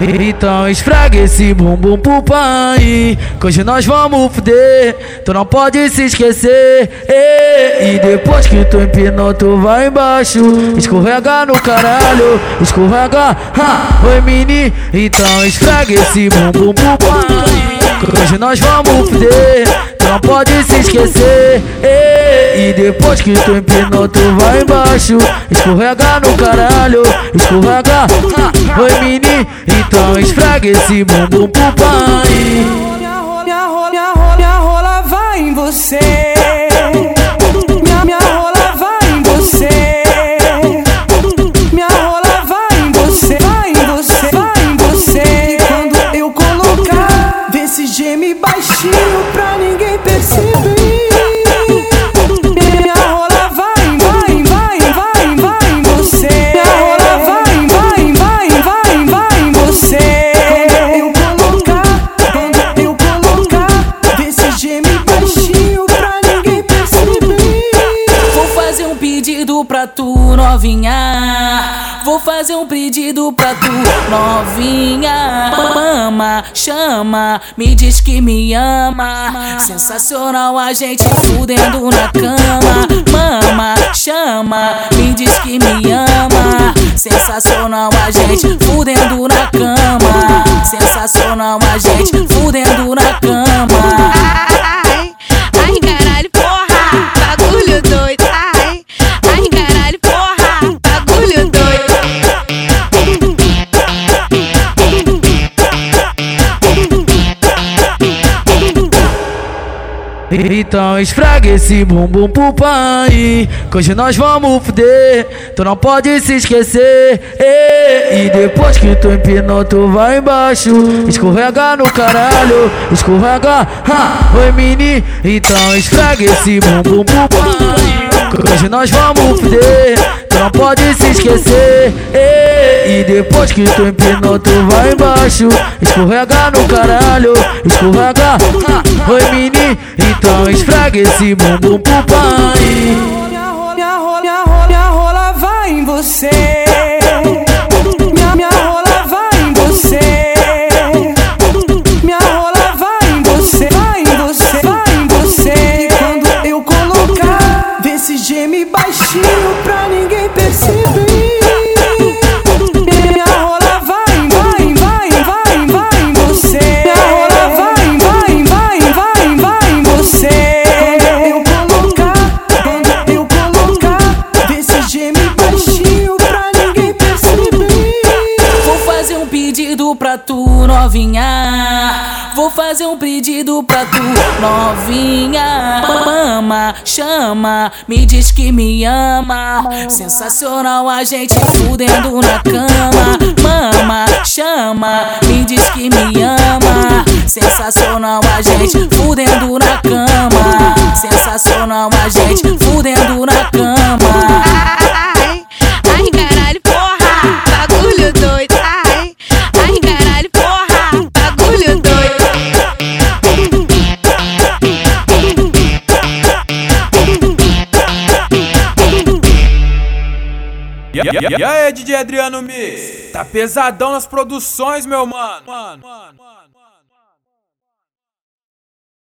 Então esfrega esse bumbum pro pai Que hoje nós vamos fuder. Tu não pode se esquecer E depois que tu empinou tu vai embaixo. Escorrega no caralho Escorrega, ha, oi mini. Então esfrega esse bumbum pro pai Que hoje nós vamos fuder. Tu não pode se esquecer E depois que tu empinou tu vai embaixo. Escorrega no caralho Escorrega, ha, oi mini então esfrega esse bumbum pro pai. Minha rola, minha rola, minha rola, minha vai em você. Minha, minha rola vai em você. Minha rola vai em você, vai em você, vai em você. E quando eu colocar, vê se geme baixinho pra ninguém perceber. Novinha. Vou fazer um pedido pra tu, novinha. Mama, chama, me diz que me ama. Sensacional a gente fudendo na cama. Mama, chama, me diz que me ama. Sensacional a gente fudendo na cama. Sensacional a gente fudendo Então esfrega esse bumbum pro pai Que hoje nós vamos fuder. Tu não pode se esquecer E depois que tu empinou tu vai embaixo. Escorrega no caralho Escorrega, ha, oi mini. Então esfrega esse bumbum pro pai Que hoje nós vamos fuder não pode se esquecer E depois que tu empinou tu vai embaixo Escorrega no caralho Escorrega, oi mini Então esfrega esse bumbum pro pai Minha rola, minha rola, minha rola, minha rola vai em você. Minha, minha rola vai em você. Minha rola vai em você, vai em você, vai em você. E quando eu colocar, vê se geme baixinho pra ninguém perceber. Minha rola vai, vai, vai, vai, vai em você. Minha rola vai, vai, vai, vai, vai em você. Quando eu colocar, quando eu colocar, vê se geme baixinho pra ninguém perceber. Vou fazer um pedido pra tu, novinha. Vou fazer um pedido pra tu, novinha. Chama, me diz que me ama. Sensacional a gente fudendo na cama. Mama, chama, me diz que me ama. Sensacional a gente fudendo na cama. Sensacional a gente fudendo na cama. E, e, e aí, DJ Adriano Mix? Tá pesadão nas produções, meu mano. mano, mano, mano.